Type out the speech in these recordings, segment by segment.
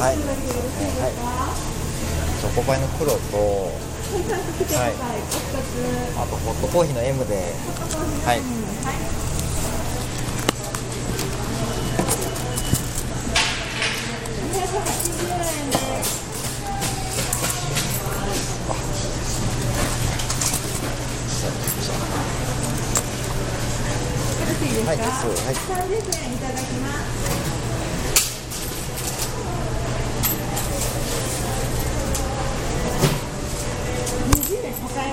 はい、はい、チョコパイの黒とはい。あとホットコーヒーの M ではい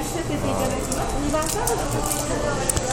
させていただきます。2番カードの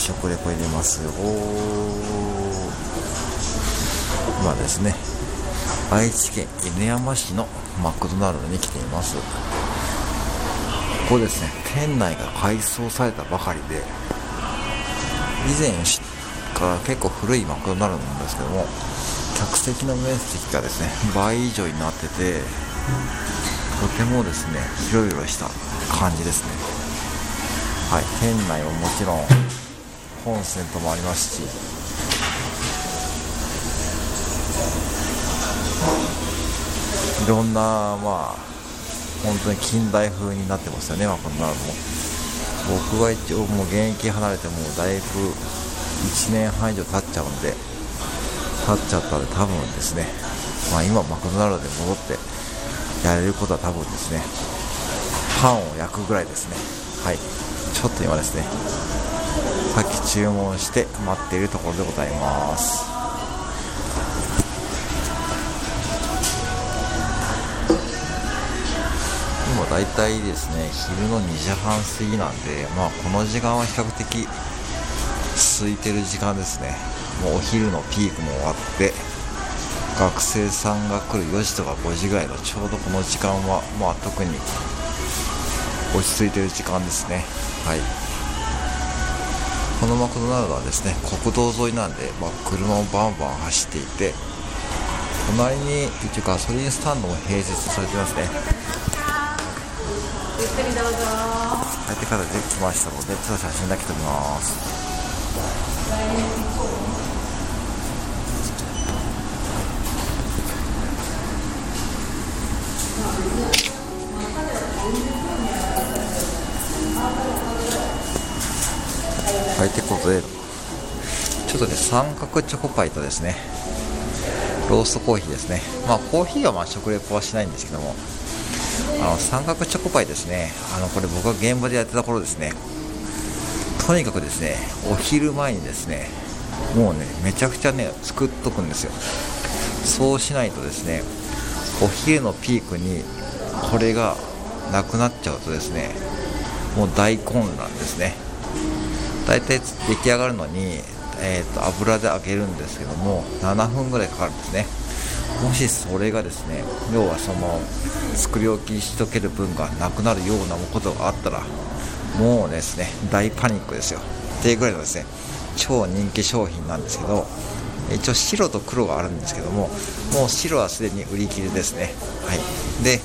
食レポ入れますよ。今ですね、愛知県犬山市のマクドナルドに来ています。ここですね、店内が改装されたばかりで、以前から結構古いマクドナルドなんですけども、客席の面積がですね、倍以上になってて、とてもですね、広々した感じですね。はい、店内はもちろんコンセントもありますし、いろんな、まあ、本当に近代風になってますよね、マクドナルドも。僕は一応もう現役離れてもうだいぶ1年半以上経っちゃうんで、経っちゃったんで多分ですね、まあ今マクドナルドで戻ってやれることは多分ですね、パンを焼くぐらいですね。はい。ちょっと今ですね、さっき注文して待っているところでございます。今大体ですね、昼の2時半過ぎなんで、まあこの時間は比較的空いてる時間ですね。もうお昼のピークも終わって、学生さんが来る4時とか5時ぐらいのちょうどこの時間は、まあ特に落ち着いてる時間ですね。はい。このマクドナルドはですね、国道沿いなんで、まあ、車もバンバン走っていて、隣に一応ガソリンスタンドも併設されてますね。ゆっくりどうぞ。入ってからできましたので、ちょっと写真だけ撮ります。はい、ってことで、ちょっとね、三角チョコパイとですね、ローストコーヒーですね。まあ、コーヒーはまあ食レポはしないんですけども、あの三角チョコパイですね、あのこれ僕が現場でやってた頃ですね、とにかくですね、お昼前にですね、もうね、めちゃくちゃね、作っとくんですよ。そうしないとですね、お昼のピークにこれがなくなっちゃうとですね、もう大混乱ですね。大体出来上がるのに、えー、と油で揚げるんですけども7分ぐらいかかるんですね。もしそれがですね要はその作り置きしとける分がなくなるようなことがあったらもうですね大パニックですよ。っていうぐらいのですね超人気商品なんですけど一応白と黒があるんですけどももう白はすでに売り切れですね。はい。で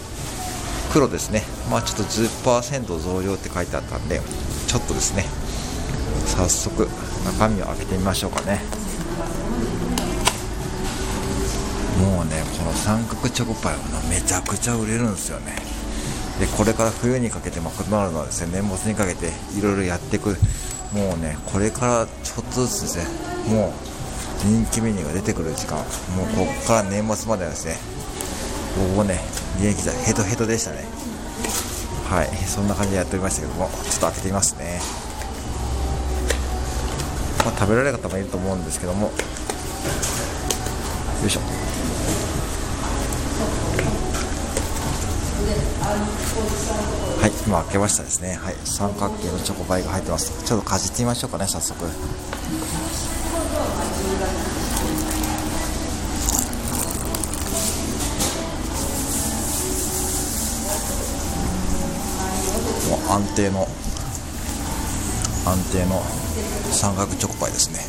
黒ですね。まあちょっと10%増量って書いてあったんでちょっとですね早速中身を開けてみましょうかね。もうねこの三角チョコパイはめちゃくちゃ売れるんですよね。でこれから冬にかけてマクドナルドはですね年末にかけていろいろやっていく。もうねこれからちょっとずつですねもう人気メニューが出てくる時間。もうここから年末まではですね僕もね現役時代ヘトヘトでしたね。はいそんな感じでやっておりましたけどもちょっと開けてみますね。まあ、食べられる方もいると思うんですけども。よいしょ。はい今開けましたですね。はい三角形のチョコパイが入ってます。ちょっとかじってみましょうかね早速。もう安定の安定の。三角チョコパイですね。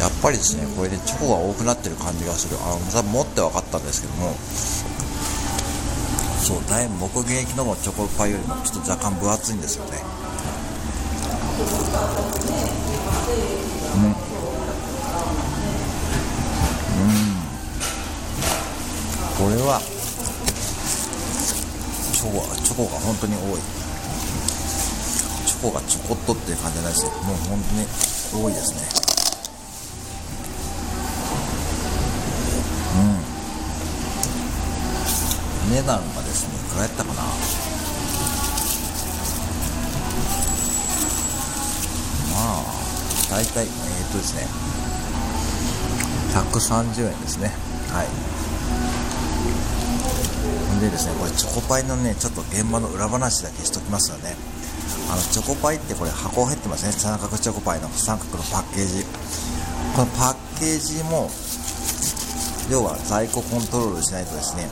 やっぱりですねこれでチョコが多くなってる感じがする。あの多分持って分かったんですけども。そうだいぶ目撃のチョコパイよりもちょっと若干分厚いんですよね。うん。これはチョコがチョコが本当に多い。チョコがちょこっとっていう感じじゃないですよ。もう本当に多いですね。うん。値段がですねいくらやったかな。まあ大体えー、っとですね。130円ですね。はい。でですねこれチョコパイのねちょっと現場の裏話だけしときますよね。あのチョコパイってこれ箱入ってますね。三角チョコパイの三角のパッケージ。このパッケージも要は在庫コントロールしないとですね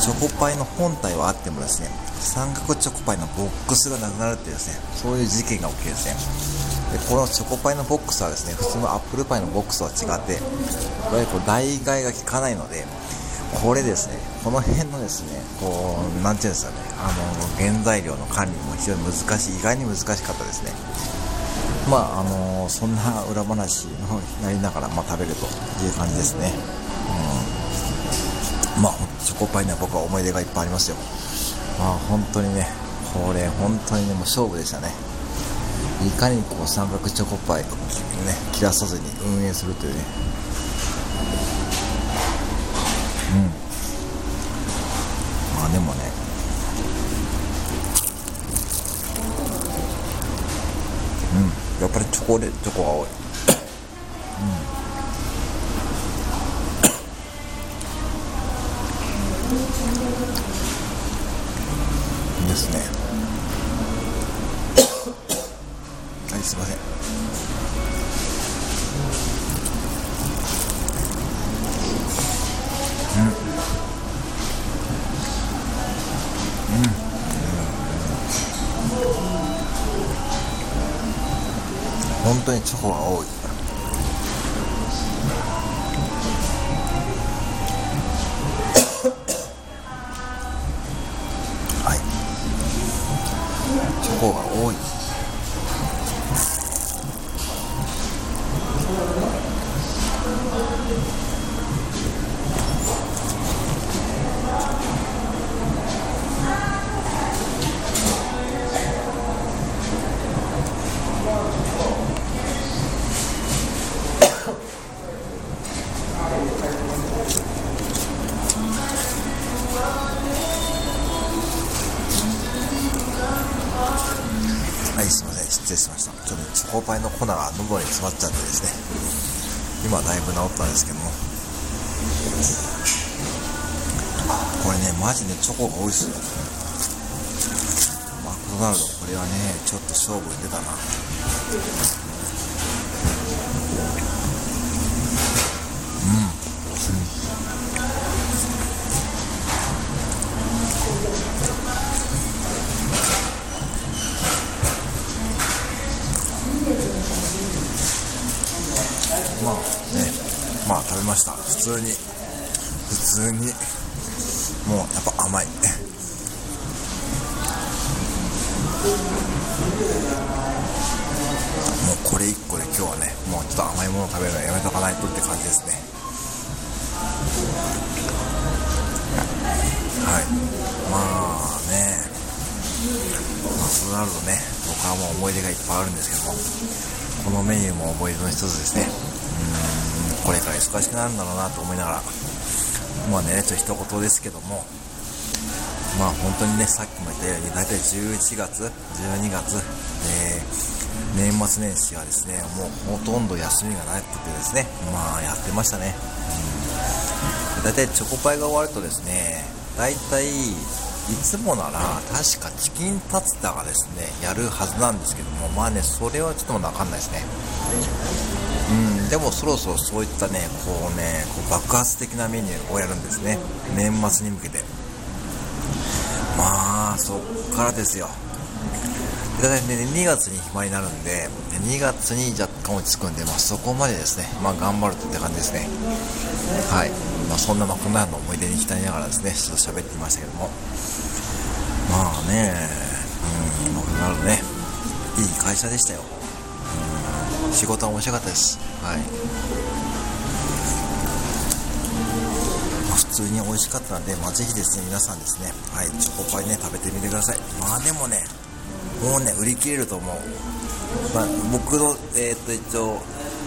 チョコパイの本体はあってもですね三角チョコパイのボックスがなくなるっていうですねそういう事件が起きてですね。でこのチョコパイのボックスはですね普通のアップルパイのボックスとは違っていわゆるこう代替が効かないのでこれですね、この辺のですね、こう、なんていうんですかね、あの、原材料の管理も非常に難しい、意外に難しかったですね。まあ、あの、そんな裏話のやりながら、まあ、食べるという感じですね。うん。まあ、チョコパイには僕は思い出がいっぱいありますよ。まあ、本当にね、これ、本当にね、もう勝負でしたね。いかにこう三角チョコパイをね、切らさずに運営するというね、うんまあでもねうんやっぱりチョコレチョコが多い。うん。ですね。本当にチョコが多い。失礼しました。ちょっとチョコパイの粉が喉に詰まっちゃってですね。今だいぶ治ったんですけども。これねマジでチョコが多いっすよマクドナルドこれはねちょっと勝負に出たな。食べました。普通に。普通に。もうやっぱ甘い。もうこれ1個で今日はねもうちょっと甘いもの食べるのやめとかないとって感じですね。はい。まあね。マクドナルドね僕はもう思い出がいっぱいあるんですけどもこのメニューも思い出の一つですね。うん。これから忙しくなるんだろうなと思いながら。まあねちょっと一言ですけども。まあ本当にねさっきも言ったように大体11月12月、えー年末年始はですねもうほとんど休みがなくてですね。まあやってましたね、うん、大体チョコパイが終わるとですね大体いつもなら確かチキンタツタがですねやるはずなんですけどもまあねそれはちょっとまだ分かんないですね。でもそろそろそういったねこうねこう爆発的なメニューをやるんですね。年末に向けて。まあそっからですよ。大体ね2月に暇になるんで2月に若干落ち着くんで、まあ、そこまでですね、まあ、頑張るって感じですね。はい、まあ、そんなマクドナルドの思い出に浸りながらですねちょっと喋ってみましたけども。まあねうんマクドナルドねいい会社でしたよ。仕事は面白かったです。はい。普通に美味しかったので、まあ、ぜひですね皆さんですねはいチョコパイね食べてみてください。まあでもねもうね売り切れると思う、まあ、僕の、えー、っと一応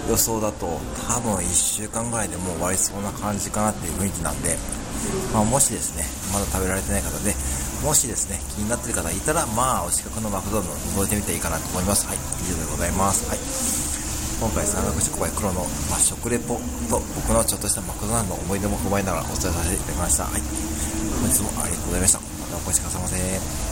予想だと多分1週間ぐらいでもう終わりそうな感じかなっていう雰囲気なんで、まあ、もしですねまだ食べられてない方でもしですね気になってる方いたらまあお近くのマクドナルド覗いてみていいかなと思います。はい以上でございます。はい。今回三角チョコパイ黒の、まあ、食レポと僕のちょっとしたマクドナルドの思い出も踏まえながらお伝えさせていただきました。はい。本日もありがとうございました。またお越しくださいませ。